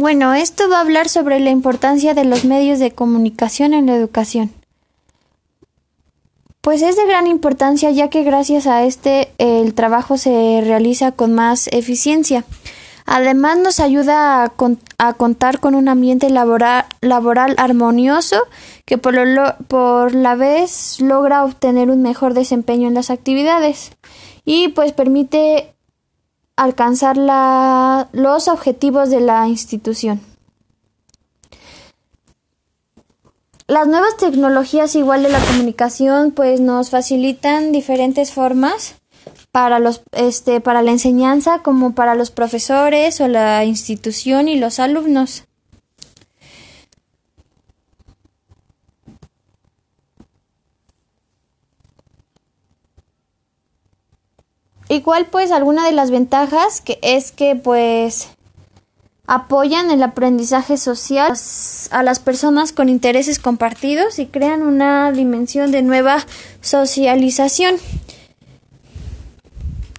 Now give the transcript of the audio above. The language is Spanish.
Bueno, esto va a hablar sobre la importancia de los medios de comunicación en la educación. Pues es de gran importancia ya que gracias a este el trabajo se realiza con más eficiencia. Además nos ayuda a, contar con un ambiente laboral, armonioso que por, por la vez logra obtener un mejor desempeño en las actividades y pues permite alcanzar los objetivos de la institución. Las nuevas tecnologías igual de la comunicación pues nos facilitan diferentes formas para los este para la enseñanza como para los profesores o la institución y los alumnos. Igual pues alguna de las ventajas que es que pues apoyan el aprendizaje social a las personas con intereses compartidos y crean una dimensión de nueva socialización.